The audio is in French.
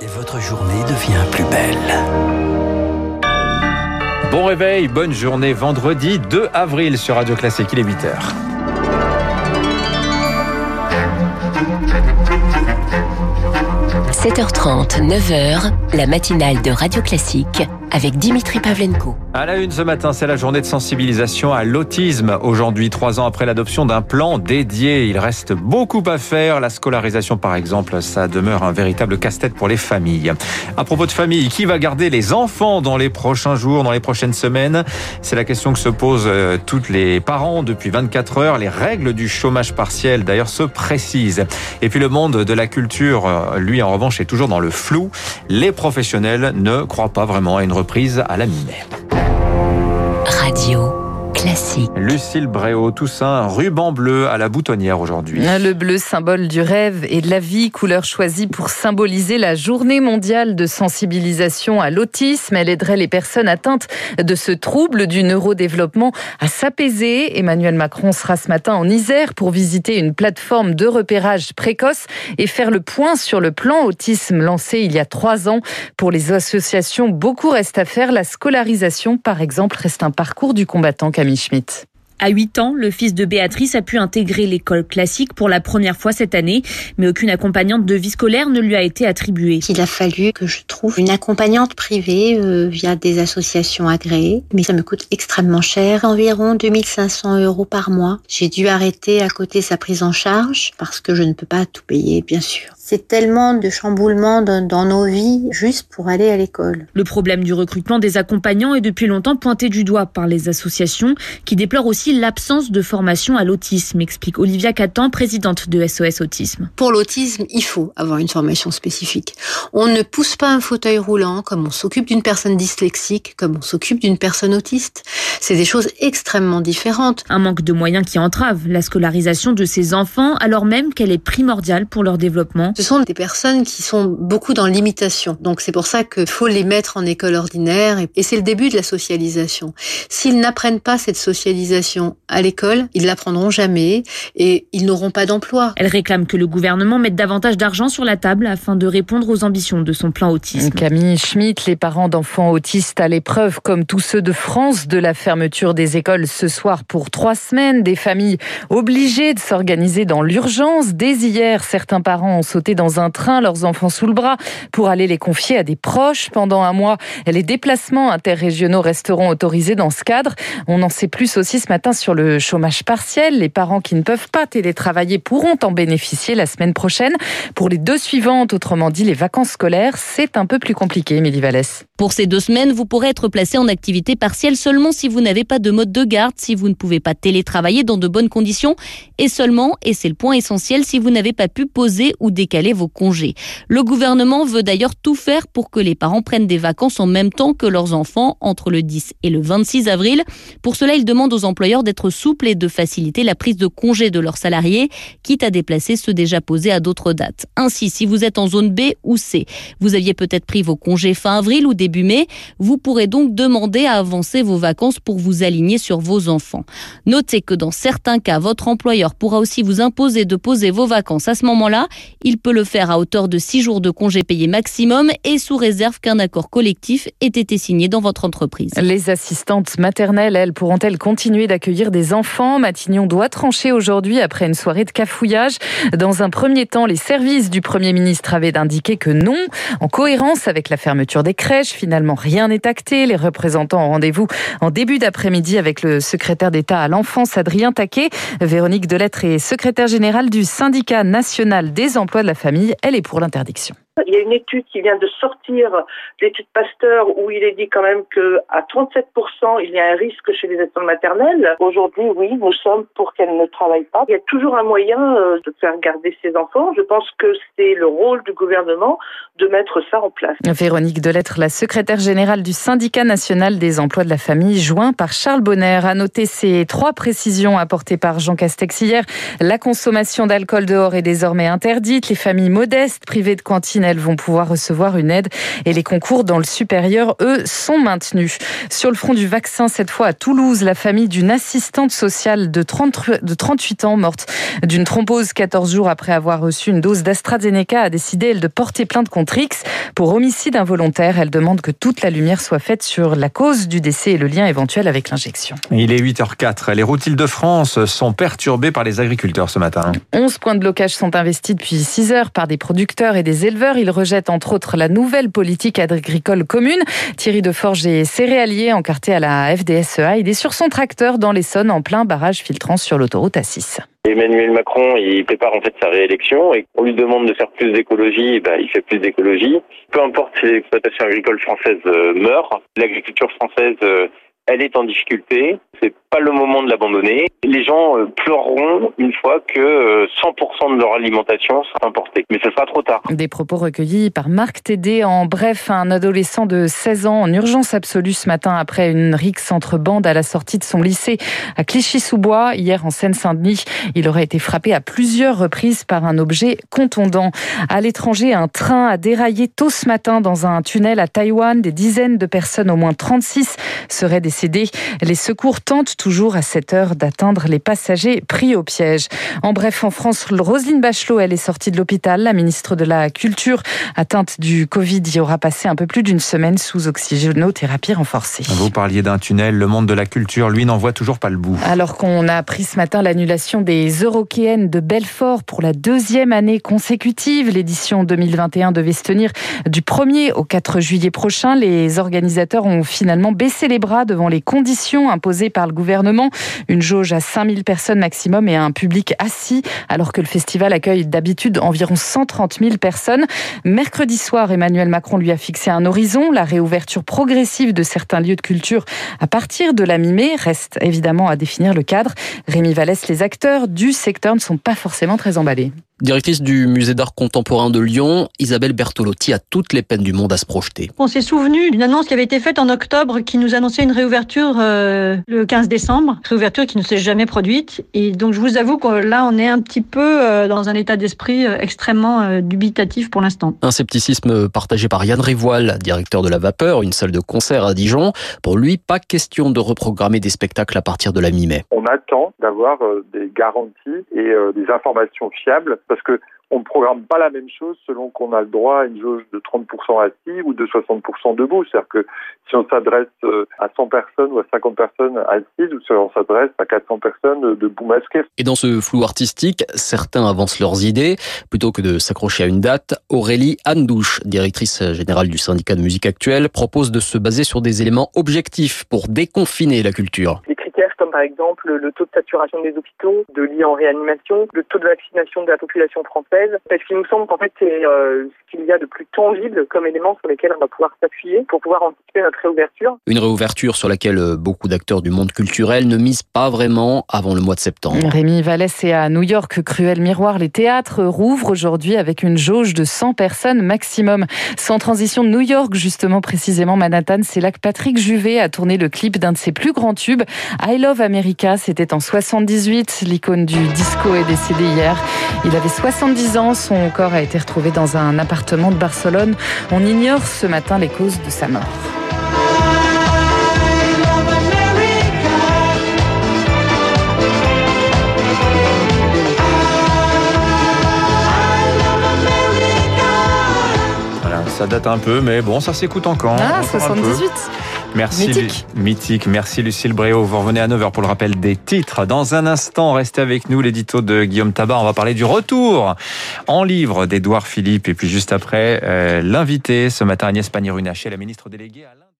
Et votre journée devient plus belle. Bon réveil, bonne journée vendredi 2 avril sur Radio Classique, il est 8h. – 7h30, 9h, la matinale de Radio Classique avec Dimitri Pavlenko. À la une ce matin, c'est la journée de sensibilisation à l'autisme. Aujourd'hui, trois ans après l'adoption d'un plan dédié, il reste beaucoup à faire. La scolarisation, par exemple, ça demeure un véritable casse-tête pour les familles. À propos de famille, qui va garder les enfants dans les prochains jours, dans les prochaines semaines? C'est la question que se posent euh, toutes les parents depuis 24 heures. Les règles du chômage partiel, d'ailleurs, se précisent. Et puis le monde de la culture, euh, lui, en revanche, est toujours dans le flou. Les professionnels ne croient pas vraiment à une reprise à la mi-mai. Classique. Lucille Bréau, Toussaint, ruban bleu à la boutonnière aujourd'hui. Le bleu, symbole du rêve et de la vie, couleur choisie pour symboliser la journée mondiale de sensibilisation à l'autisme. Elle aiderait les personnes atteintes de ce trouble du neurodéveloppement à s'apaiser. Emmanuel Macron sera ce matin en Isère pour visiter une plateforme de repérage précoce et faire le point sur le plan autisme lancé il y a trois ans. Pour les associations, beaucoup reste à faire. La scolarisation, par exemple, reste un parcours du combattant À 8 ans, le fils de Béatrice a pu intégrer l'école classique pour la première fois cette année, mais aucune accompagnante de vie scolaire ne lui a été attribuée. Il a fallu que je trouve une accompagnante privée euh, via des associations agréées, mais ça me coûte extrêmement cher, environ 2500 euros par mois. J'ai dû arrêter à côté sa prise en charge parce que je ne peux pas tout payer, bien sûr. C'est tellement de chamboulements dans, nos vies juste pour aller à l'école. Le problème du recrutement des accompagnants est depuis longtemps pointé du doigt par les associations qui déplorent aussi l'absence de formation à l'autisme, explique Olivia Catan, présidente de SOS Autisme. Pour l'autisme, il faut avoir une formation spécifique. On ne pousse pas un fauteuil roulant comme on s'occupe d'une personne dyslexique, comme on s'occupe d'une personne autiste. C'est des choses extrêmement différentes. Un manque de moyens qui entrave la scolarisation de ces enfants alors même qu'elle est primordiale pour leur développement. Ce sont des personnes qui sont beaucoup dans l'imitation. Donc c'est pour ça qu'il faut les mettre en école ordinaire et c'est le début de la socialisation. S'ils n'apprennent pas cette socialisation à l'école, ils l'apprendront jamais et ils n'auront pas d'emploi. Elle réclame que le gouvernement mette davantage d'argent sur la table afin de répondre aux ambitions de son plan autisme. Camille Schmitt, les parents d'enfants autistes à l'épreuve, comme tous ceux de France, de la fermeture des écoles ce soir pour trois semaines, des familles obligées de s'organiser dans l'urgence. Dès hier, certains parents ont sauté dans un train, leurs enfants sous le bras, pour aller les confier à des proches. Pendant un mois, les déplacements interrégionaux resteront autorisés dans ce cadre. On en sait plus aussi ce matin sur le chômage partiel. Les parents qui ne peuvent pas télétravailler pourront en bénéficier la semaine prochaine. Pour les deux suivantes, autrement dit les vacances scolaires, c'est un peu plus compliqué, Émilie Vallès. Pour ces deux semaines, vous pourrez être placé en activité partielle seulement si vous n'avez pas de mode de garde, si vous ne pouvez pas télétravailler dans de bonnes conditions et seulement, et c'est le point essentiel, si vous n'avez pas pu poser ou décaler vos congés. Le gouvernement veut d'ailleurs tout faire pour que les parents prennent des vacances en même temps que leurs enfants entre le 10 et le 26 avril. Pour cela, il demande aux employeurs d'être souples et de faciliter la prise de congés de leurs salariés, quitte à déplacer ceux déjà posés à d'autres dates. Ainsi, si vous êtes en zone B ou C, vous aviez peut-être pris vos congés fin avril ou début mai, vous pourrez donc demander à avancer vos vacances pour vous aligner sur vos enfants. Notez que dans certains cas, votre employeur pourra aussi vous imposer de poser vos vacances à ce moment-là. Il peut le faire à hauteur de 6 jours de congés payés maximum et sous réserve qu'un accord collectif ait été signé dans votre entreprise. Les assistantes maternelles, elles, pourront-elles continuer d'accueillir des enfants? Matignon doit trancher aujourd'hui après une soirée de cafouillage. Dans un premier temps, les services du Premier ministre avaient indiqué que non, en cohérence avec la fermeture des crèches. Finalement, rien n'est acté. Les représentants ont rendez-vous en début d'après-midi avec le secrétaire d'État à l'enfance, Adrien Taquet. Véronique Delettre est secrétaire générale du syndicat national des emplois de la famille, elle est pour l'interdiction. Il y a une étude qui vient de sortir, l'étude Pasteur, où il est dit quand même qu'à 37%, il y a un risque chez les assistantes maternelles. Aujourd'hui, oui, nous sommes pour qu'elles ne travaillent pas. Il y a toujours un moyen euh, de faire garder ses enfants. Je pense que c'est le rôle du gouvernement de mettre ça en place. Véronique Delettre, la secrétaire générale du syndicat national des emplois de la famille, joint par Charles Bonner, a noté ces trois précisions apportées par Jean Castex hier. La consommation d'alcool dehors est désormais interdite. Les familles modestes privées de cantine maternelle vont pouvoir recevoir une aide et les concours dans le supérieur, eux, sont maintenus. Sur le front du vaccin, cette fois à Toulouse, la famille d'une assistante sociale de, 30, de 38 ans morte d'une thrombose 14 jours après avoir reçu une dose d'AstraZeneca a décidé, elle, de porter plainte contre X pour homicide involontaire. Elle demande que toute la lumière soit faite sur la cause du décès et le lien éventuel avec l'injection. Il est 8h04. Les routes Île-de-France sont perturbées par les agriculteurs ce matin. 11 points de blocage sont investis depuis 6 heures par des producteurs et des éleveurs. Ils rejettent entre autres la nouvelle politique agricole commune. Thierry Deforge est céréalier encarté à la FDSEA. Il est sur son tracteur dans l'Essonne en plein barrage filtrant sur l'autoroute A6. Emmanuel Macron, il prépare en fait sa réélection et on lui demande de faire plus d'écologie, bah, il fait plus d'écologie. Peu importe si l'exploitation agricole française euh, meurt, l'agriculture française euh, elle est en difficulté. C'est pas le moment de l'abandonner. Les gens euh, pleureront une fois que 100% euh, de leur alimentation sera importée. Mais ce sera trop tard. Des propos recueillis par Marc Tédé. En bref, un adolescent de 16 ans en urgence absolue ce matin après une rixe entre bandes à la sortie de son lycée à Clichy-sous-Bois. Hier en Seine-Saint-Denis, il aurait été frappé à plusieurs reprises par un objet contondant. À l'étranger, un train a déraillé tôt ce matin dans un tunnel à Taïwan. Des dizaines de personnes, au moins 36, seraient des les secours tentent toujours à cette heure d'atteindre les passagers pris au piège. En bref, en France, Roselyne Bachelot, elle est sortie de l'hôpital. La ministre de la Culture, atteinte du Covid, y aura passé un peu plus d'une semaine sous oxygénothérapie renforcée. Vous parliez d'un tunnel. Le monde de la culture, lui, n'en voit toujours pas le bout. Alors qu'on a appris ce matin l'annulation des Eurokéennes de Belfort pour la deuxième année consécutive. L'édition 2021 devait se tenir du 1er au 4 juillet prochain. Les organisateurs ont finalement baissé les bras devant les conditions imposées par le gouvernement. Une jauge à 5000 personnes maximum et un public assis, alors que le festival accueille d'habitude environ 130 000 personnes. Mercredi soir, Emmanuel Macron lui a fixé un horizon. La réouverture progressive de certains lieux de culture à partir de la mi-mai reste évidemment à définir le cadre. Rémi Vallès, les acteurs du secteur ne sont pas forcément très emballés. Directrice du musée d'art contemporain de Lyon, Isabelle Bertolotti a toutes les peines du monde à se projeter. On s'est souvenu d'une annonce qui avait été faite en octobre qui nous annonçait une réouverture euh, le 15 décembre, réouverture qui ne s'est jamais produite. Et donc je vous avoue que là on est un petit peu euh, dans un état d'esprit euh, extrêmement dubitatif pour l'instant. Un scepticisme partagé par Yann Rivoil, directeur de la Vapeur, une salle de concert à Dijon. Pour lui, pas question de reprogrammer des spectacles à partir de la mi-mai. On attend d'avoir des garanties et des informations fiables parce que on ne programme pas la même chose selon qu'on a le droit à une jauge de 30% assis ou de 60% debout. C'est-à-dire que si on s'adresse euh, à 100 personnes ou à 50 personnes assises ou si on s'adresse à 400 personnes debout masquées. Et dans ce flou artistique, certains avancent leurs idées. Plutôt que de s'accrocher à une date, Aurélie Andouche, directrice générale du syndicat de musique actuelle, propose de se baser sur des éléments objectifs pour déconfiner la culture par exemple le taux de saturation des hôpitaux, de lits en réanimation, le taux de vaccination de la population française, parce qu'il nous semble qu'en fait c'est euh, ce qu'il y a de plus tangible comme élément sur lesquels on va pouvoir s'appuyer pour pouvoir anticiper notre réouverture. Une réouverture sur laquelle euh, beaucoup d'acteurs du monde culturel ne misent pas vraiment avant le mois de septembre. Rémi Vallès est à New York, Cruel Miroir. Les théâtres rouvrent aujourd'hui avec une jauge de 100 personnes maximum. Sans transition de New York, justement précisément Manhattan, c'est là que Patrick Juvet a tourné le clip d'un de ses plus grands tubes, I Love America, c'était en 78. L'icône du disco est décédé hier. Il avait 70 ans. Son corps a été retrouvé dans un appartement de Barcelone. On ignore ce matin les causes de sa mort. ça date un peu, mais bon, ça s'écoute encore. Ah, 78 Merci, mythique. mythique. Merci Lucille Bréau. Vous revenez à 9h pour le rappel des titres. Dans un instant, restez avec nous, l'édito de Guillaume Tabar. On va parler du retour en livre d'Edouard Philippe. Et puis juste après, euh, l'invité ce matin, Agnès Pannier-Runacher, la ministre déléguée à